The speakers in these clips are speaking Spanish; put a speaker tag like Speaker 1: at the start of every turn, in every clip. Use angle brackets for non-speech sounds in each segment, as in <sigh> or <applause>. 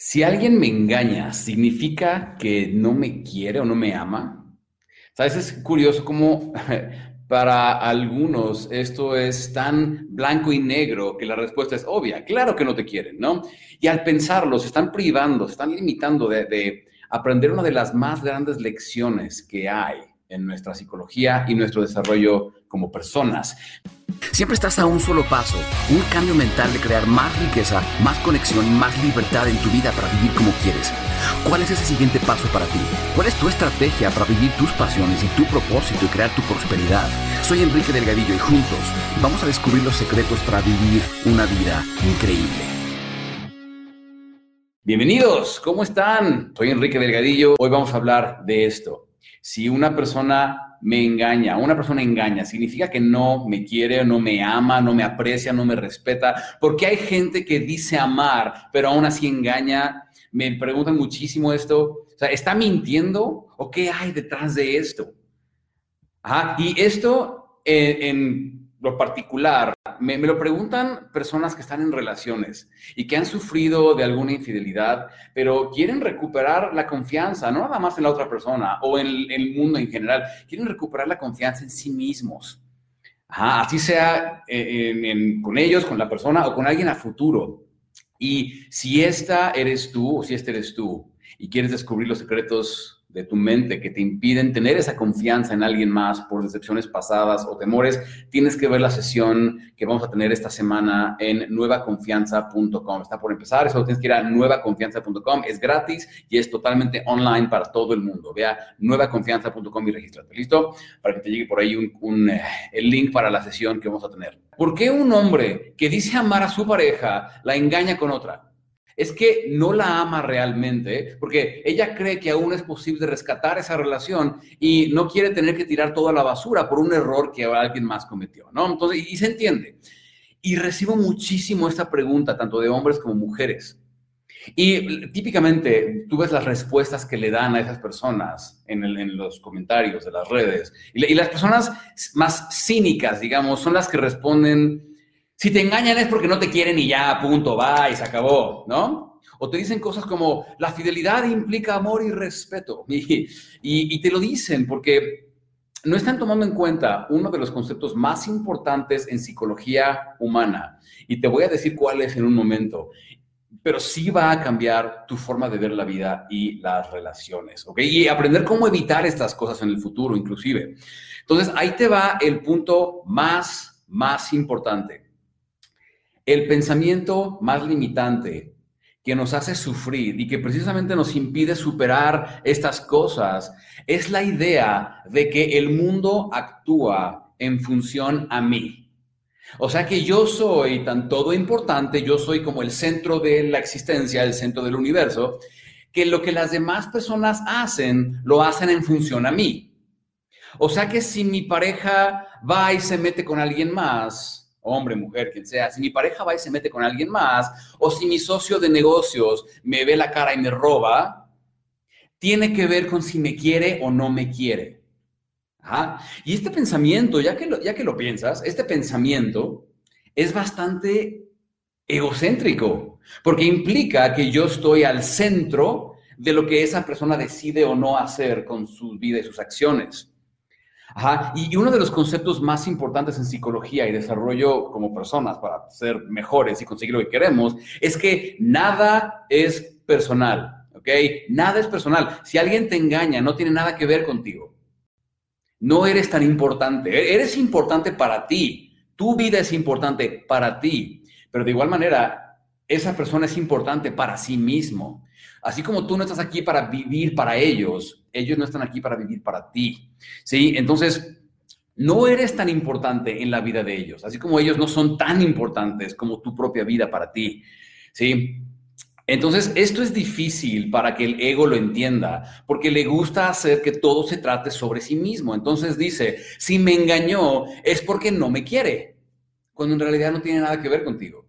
Speaker 1: Si alguien me engaña, ¿significa que no me quiere o no me ama? ¿Sabes? Es curioso cómo <laughs> para algunos esto es tan blanco y negro que la respuesta es obvia. Claro que no te quieren, ¿no? Y al pensarlo, se están privando, se están limitando de, de aprender una de las más grandes lecciones que hay en nuestra psicología y nuestro desarrollo como personas.
Speaker 2: Siempre estás a un solo paso, un cambio mental de crear más riqueza, más conexión y más libertad en tu vida para vivir como quieres. ¿Cuál es ese siguiente paso para ti? ¿Cuál es tu estrategia para vivir tus pasiones y tu propósito y crear tu prosperidad? Soy Enrique Delgadillo y juntos vamos a descubrir los secretos para vivir una vida increíble.
Speaker 1: Bienvenidos, ¿cómo están? Soy Enrique Delgadillo. Hoy vamos a hablar de esto. Si una persona me engaña, una persona engaña, significa que no me quiere, no me ama, no me aprecia, no me respeta, porque hay gente que dice amar, pero aún así engaña. Me preguntan muchísimo esto, ¿está mintiendo o qué hay detrás de esto? y esto en lo particular, me, lo preguntan personas que están en relaciones y que han sufrido de alguna infidelidad, pero quieren recuperar la confianza, no nada más en la otra persona o en el, mundo en general, quieren recuperar la confianza en sí mismos. así sea eh, con ellos, con la persona o con alguien a futuro. Y si esta eres tú o si este eres tú y quieres descubrir los secretos de tu mente que te impiden tener esa confianza en alguien más por decepciones pasadas o temores, tienes que ver la sesión que vamos a tener esta semana en nuevaconfianza.com. Está por empezar, eso tienes que ir a nuevaconfianza.com, es gratis y es totalmente online para todo el mundo. Vea nuevaconfianza.com y regístrate, ¿listo? Para que te llegue por ahí un, eh, el link para la sesión que vamos a tener. ¿Por qué un hombre que dice amar a su pareja la engaña con otra? Es que no la ama realmente, porque ella cree que aún es posible rescatar esa relación y no quiere tener que tirar toda la basura por un error que alguien más cometió, ¿no? Entonces, y, se entiende. Y recibo muchísimo esta pregunta, tanto de hombres como mujeres. Y típicamente tú ves las respuestas que le dan a esas personas en, los comentarios de las redes. Y, y, las personas más cínicas, digamos, son las que responden si te engañan es porque no te quieren y ya, punto, va y se acabó, ¿no? O te dicen cosas como, la fidelidad implica amor y respeto. <laughs> Y, te lo dicen porque no están tomando en cuenta uno de los conceptos más importantes en psicología humana. Y te voy a decir cuál es en un momento. Pero sí va a cambiar tu forma de ver la vida y las relaciones, ¿ok? Y aprender cómo evitar estas cosas en el futuro, inclusive. Entonces, ahí te va el punto más, más importante. El pensamiento más limitante que nos hace sufrir y que precisamente nos impide superar estas cosas es la idea de que el mundo actúa en función a mí. O sea que yo soy tan todo importante, yo soy como el centro de la existencia, el centro del universo, que lo que las demás personas hacen, lo hacen en función a mí. O sea que si mi pareja va y se mete con alguien más, hombre, mujer, quien sea, si mi pareja va y se mete con alguien más, o si mi socio de negocios me ve la cara y me roba, tiene que ver con si me quiere o no me quiere. Y este pensamiento, ya que, lo, ya que lo piensas, este pensamiento es bastante egocéntrico, porque implica que yo estoy al centro de lo que esa persona decide o no hacer con su vida y sus acciones. Y, uno de los conceptos más importantes en psicología y desarrollo como personas para ser mejores y conseguir lo que queremos es que nada es personal, ¿ok? Nada es personal. Si alguien te engaña, no tiene nada que ver contigo. No eres tan importante. E-, eres importante para ti. Tu vida es importante para ti. Pero de igual manera, esa persona es importante para sí mismo. Así como tú no estás aquí para vivir para ellos, ellos no están aquí para vivir para ti. ¿Sí? Entonces, no eres tan importante en la vida de ellos, así como ellos no son tan importantes como tu propia vida para ti. ¿Sí? Entonces, esto es difícil para que el ego lo entienda, porque le gusta hacer que todo se trate sobre sí mismo. Entonces dice, si me engañó es porque no me quiere, cuando en realidad no tiene nada que ver contigo.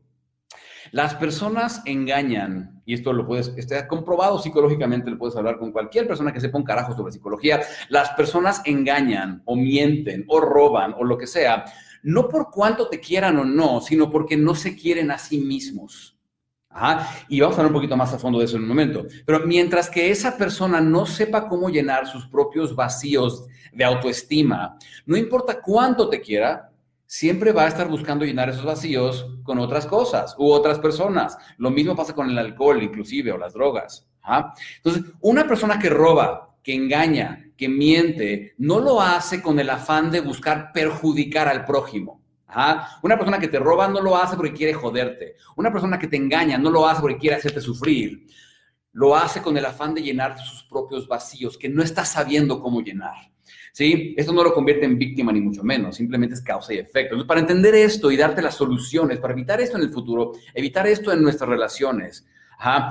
Speaker 1: Las personas engañan, y esto lo puedes, está comprobado psicológicamente, lo puedes hablar con cualquier persona que sepa un carajo sobre psicología. Las personas engañan o mienten o roban o lo que sea, no por cuánto te quieran o no, sino porque no se quieren a sí mismos. Y vamos a hablar un poquito más a fondo de eso en un momento. Pero mientras que esa persona no sepa cómo llenar sus propios vacíos de autoestima, no importa cuánto te quiera, siempre va a estar buscando llenar esos vacíos con otras cosas u otras personas. Lo mismo pasa con el alcohol, inclusive, o las drogas. Entonces, una persona que roba, que engaña, que miente, no lo hace con el afán de buscar perjudicar al prójimo. Una persona que te roba no lo hace porque quiere joderte. Una persona que te engaña no lo hace porque quiere hacerte sufrir. Lo hace con el afán de llenar sus propios vacíos que no está sabiendo cómo llenar. ¿Sí? Esto no lo convierte en víctima ni mucho menos, simplemente es causa y efecto. Entonces, para entender esto y darte las soluciones, para evitar esto en el futuro, evitar esto en nuestras relaciones,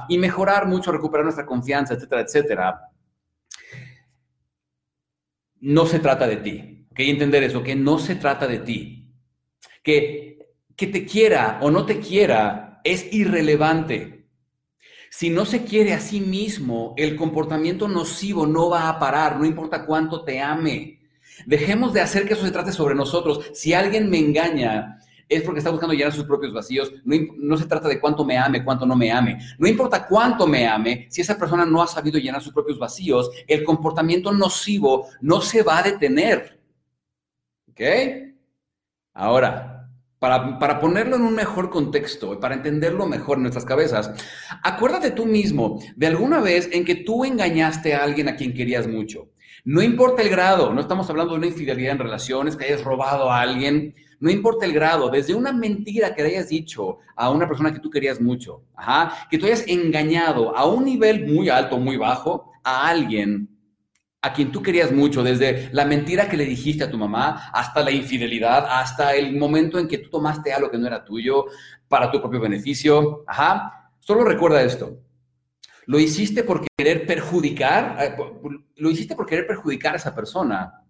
Speaker 1: y mejorar mucho, recuperar nuestra confianza, etcétera, etcétera, no se trata de ti. Entender eso, que no se trata de ti que, que te quiera o no te quiera es irrelevante. Si no se quiere a sí mismo, el comportamiento nocivo no va a parar, no importa cuánto te ame. Dejemos de hacer que eso se trate sobre nosotros. Si alguien me engaña, es porque está buscando llenar sus propios vacíos. No, se trata de cuánto me ame, cuánto no me ame. No importa cuánto me ame, si esa persona no ha sabido llenar sus propios vacíos, el comportamiento nocivo no se va a detener. ¿Ok? Ahora, para, ponerlo en un mejor contexto y para entenderlo mejor en nuestras cabezas, acuérdate tú mismo de alguna vez en que tú engañaste a alguien a quien querías mucho. No importa el grado, no estamos hablando de una infidelidad en relaciones, que hayas robado a alguien, no importa el grado, desde una mentira que le hayas dicho a una persona que tú querías mucho, que tú hayas engañado a un nivel muy alto, muy bajo, a alguien a quien tú querías mucho, desde la mentira que le dijiste a tu mamá, hasta la infidelidad, hasta el momento en que tú tomaste algo que no era tuyo para tu propio beneficio. Ajá. Solo recuerda esto. Lo hiciste por querer perjudicar, eh, lo hiciste por querer perjudicar a esa persona.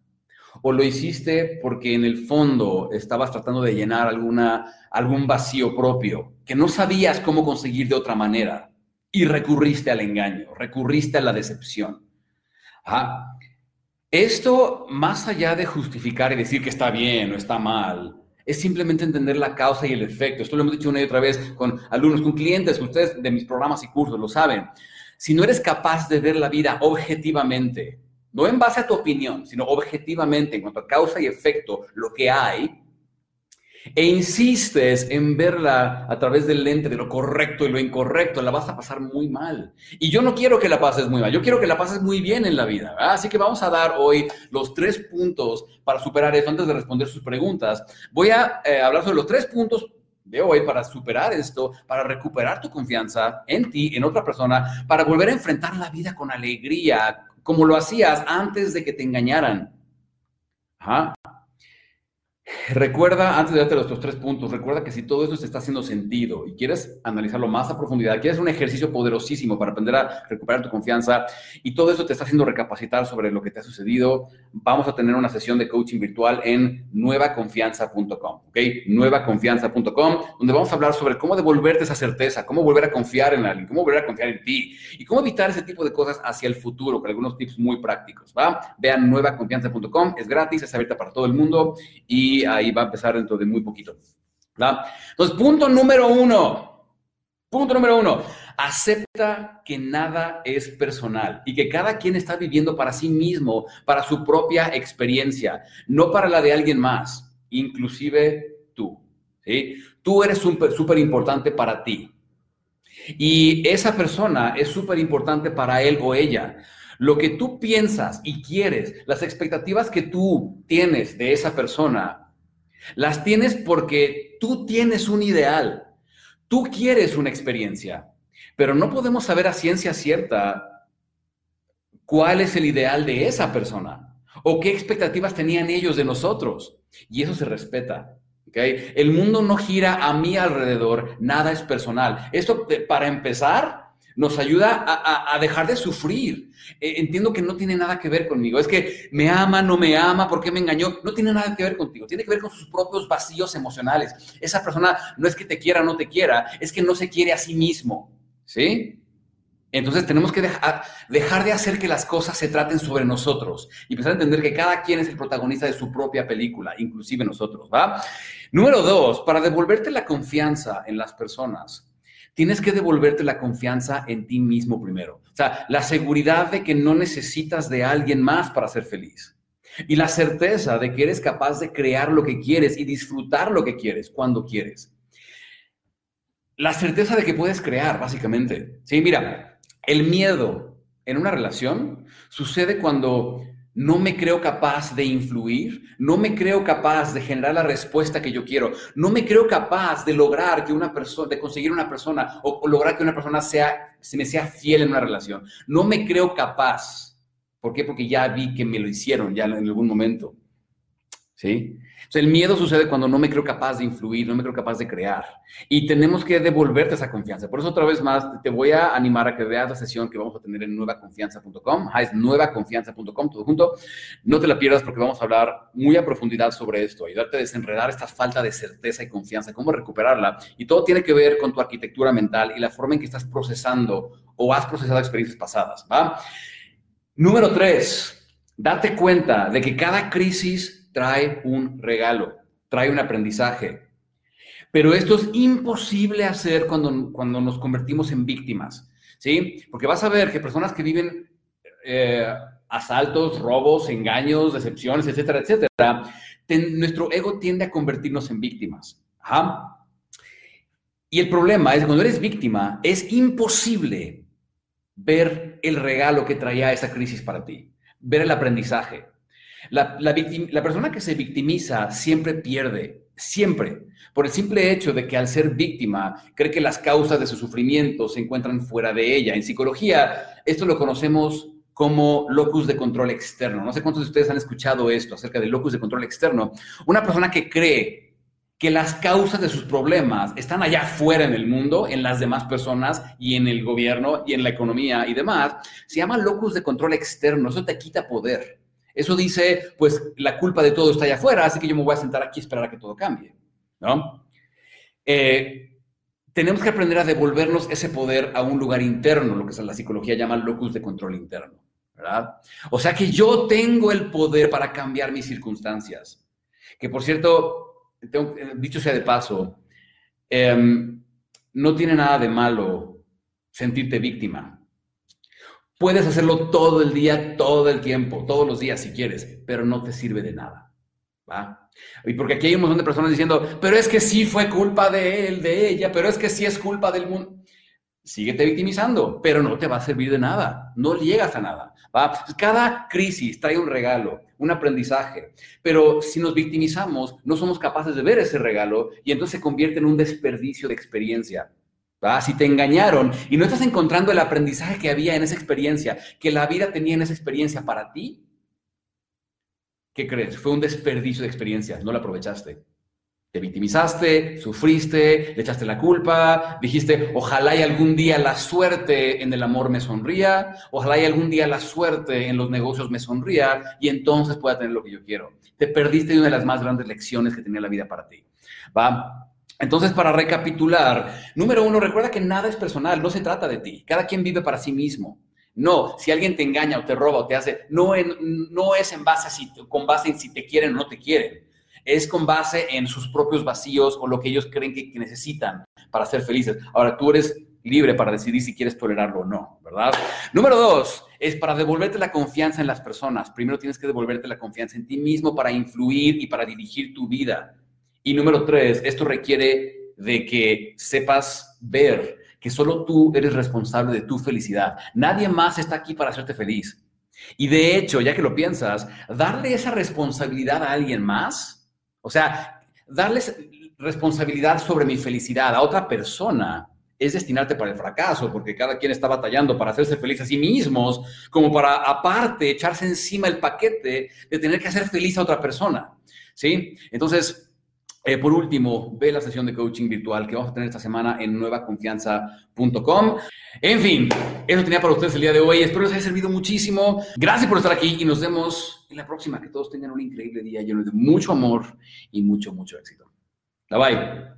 Speaker 1: O lo hiciste porque en el fondo estabas tratando de llenar alguna, algún vacío propio que no sabías cómo conseguir de otra manera y recurriste al engaño, recurriste a la decepción. Esto, más allá de justificar y decir que está bien o está mal, es simplemente entender la causa y el efecto. Esto lo hemos dicho una y otra vez con alumnos, con clientes, ustedes de mis programas y cursos lo saben. Si no eres capaz de ver la vida objetivamente, no en base a tu opinión, sino objetivamente en cuanto a causa y efecto, lo que hay, e insistes en verla a través del lente de lo correcto y lo incorrecto, la vas a pasar muy mal. Y yo no quiero que la pases muy mal, yo quiero que la pases muy bien en la vida. Así que vamos a dar hoy los tres puntos para superar esto antes de responder sus preguntas. Voy a eh, hablar sobre los tres puntos de hoy para superar esto, para recuperar tu confianza en ti, en otra persona, para volver a enfrentar la vida con alegría, como lo hacías antes de que te engañaran. Ajá. Recuerda, antes de darte los tres puntos, recuerda que si todo esto te está haciendo sentido y quieres analizarlo más a profundidad, quieres un ejercicio poderosísimo para aprender a recuperar tu confianza y todo eso te está haciendo recapacitar sobre lo que te ha sucedido, vamos a tener una sesión de coaching virtual en nuevaconfianza.com, ¿ok? Nuevaconfianza.com, donde vamos a hablar sobre cómo devolverte esa certeza, cómo volver a confiar en alguien, cómo volver a confiar en ti y cómo evitar ese tipo de cosas hacia el futuro, con algunos tips muy prácticos, ¿va? Vean nuevaconfianza.com, es gratis, es abierta para todo el mundo y ahí va a empezar dentro de muy poquito. Entonces, punto número uno. Punto número uno. Acepta que nada es personal y que cada quien está viviendo para sí mismo, para su propia experiencia, no para la de alguien más, inclusive tú. Tú eres súper importante para ti. Y esa persona es súper importante para él o ella. Lo que tú piensas y quieres, las expectativas que tú tienes de esa persona, las tienes porque tú tienes un ideal, tú quieres una experiencia, pero no podemos saber a ciencia cierta cuál es el ideal de esa persona o qué expectativas tenían ellos de nosotros. Y eso se respeta. El mundo no gira a mi alrededor, nada es personal. Esto, para empezar, nos ayuda a, dejar de sufrir. Eh, entiendo que no tiene nada que ver conmigo. Es que me ama, no me ama, ¿por qué me engañó? No tiene nada que ver contigo. Tiene que ver con sus propios vacíos emocionales. Esa persona no es que te quiera o no te quiera, es que no se quiere a sí mismo. ¿Sí? Entonces tenemos que dejar, dejar, de hacer que las cosas se traten sobre nosotros y empezar a entender que cada quien es el protagonista de su propia película, inclusive nosotros, ¿va? Número dos, para devolverte la confianza en las personas, tienes que devolverte la confianza en ti mismo primero. O sea, la seguridad de que no necesitas de alguien más para ser feliz. Y la certeza de que eres capaz de crear lo que quieres y disfrutar lo que quieres cuando quieres. La certeza de que puedes crear, básicamente. Sí, mira, el miedo en una relación sucede cuando no me creo capaz de influir, no me creo capaz de generar la respuesta que yo quiero, no me creo capaz de lograr que una persona, de conseguir una persona o, lograr que una persona sea, se me sea fiel en una relación. No me creo capaz. ¿Por qué? Porque ya vi que me lo hicieron ya en algún momento. ¿Sí? el miedo sucede cuando no me creo capaz de influir, no me creo capaz de crear. Y tenemos que devolverte esa confianza. Por eso, otra vez más, te voy a animar a que veas la sesión que vamos a tener en nuevaconfianza.com. Es nuevaconfianza.com, todo junto. No te la pierdas porque vamos a hablar muy a profundidad sobre esto, ayudarte a desenredar esta falta de certeza y confianza, cómo recuperarla. Y todo tiene que ver con tu arquitectura mental y la forma en que estás procesando o has procesado experiencias pasadas. ¿va? Número tres, date cuenta de que cada crisis trae un regalo, trae un aprendizaje. Pero esto es imposible hacer cuando, cuando nos convertimos en víctimas, ¿sí? Porque vas a ver que personas que viven eh, asaltos, robos, engaños, decepciones, etcétera, etcétera, nuestro ego tiende a convertirnos en víctimas. Y el problema es que cuando eres víctima, es imposible ver el regalo que traía esa crisis para ti, ver el aprendizaje. La, persona que se victimiza siempre pierde, siempre, por el simple hecho de que al ser víctima cree que las causas de su sufrimiento se encuentran fuera de ella. En psicología, esto lo conocemos como locus de control externo. No sé cuántos de ustedes han escuchado esto acerca del locus de control externo. Una persona que cree que las causas de sus problemas están allá afuera en el mundo, en las demás personas y en el gobierno y en la economía y demás, se llama locus de control externo. Eso te quita poder. Eso dice, pues la culpa de todo está allá afuera, así que yo me voy a sentar aquí y esperar a que todo cambie, ¿no? Eh, tenemos que aprender a devolvernos ese poder a un lugar interno, lo que la psicología llama locus de control interno, ¿verdad? O sea que yo tengo el poder para cambiar mis circunstancias. Que por cierto, eh, dicho sea de paso, em, no tiene nada de malo sentirte víctima. Puedes hacerlo todo el día, todo el tiempo, todos los días si quieres, pero no te sirve de nada. ¿va? Y porque aquí hay un montón de personas diciendo, pero es que sí fue culpa de él, de ella, pero es que sí es culpa del mundo. Síguete victimizando, pero no te va a servir de nada, no llegas a nada. ¿va? Cada crisis trae un regalo, un aprendizaje, pero si nos victimizamos, no somos capaces de ver ese regalo y entonces se convierte en un desperdicio de experiencia. Si te engañaron y no estás encontrando el aprendizaje que había en esa experiencia, que la vida tenía en esa experiencia para ti, ¿qué crees? Fue un desperdicio de experiencias, no la aprovechaste. Te victimizaste, sufriste, le echaste la culpa, dijiste, ojalá y algún día la suerte en el amor me sonría, ojalá y algún día la suerte en los negocios me sonría y entonces pueda tener lo que yo quiero. Te perdiste de una de las más grandes lecciones que tenía la vida para ti. ¿Va? Entonces, para recapitular, número uno, recuerda que nada es personal, no se trata de ti. Cada quien vive para sí mismo. No, si alguien te engaña o te roba o te hace, no, es en base si, con base en si te quieren o no te quieren. Es con base en sus propios vacíos o lo que ellos creen que, que necesitan para ser felices. Ahora, tú eres libre para decidir si quieres tolerarlo o no, ¿verdad? Número dos, es para devolverte la confianza en las personas. Primero tienes que devolverte la confianza en ti mismo para influir y para dirigir tu vida. Y número tres, esto requiere de que sepas ver que solo tú eres responsable de tu felicidad. Nadie más está aquí para hacerte feliz. Y de hecho, ya que lo piensas, darle esa responsabilidad a alguien más, o sea, darles responsabilidad sobre mi felicidad a otra persona, es destinarte para el fracaso, porque cada quien está batallando para hacerse feliz a sí mismos, como para aparte echarse encima el paquete de tener que hacer feliz a otra persona. ¿Sí? Entonces, eh, por último, ve la sesión de coaching virtual que vamos a tener esta semana en nuevaconfianza.com. En fin, eso tenía para ustedes el día de hoy. Espero les haya servido muchísimo. Gracias por estar aquí y nos vemos en la próxima. Que todos tengan un increíble día lleno de mucho amor y mucho, mucho éxito. Bye bye.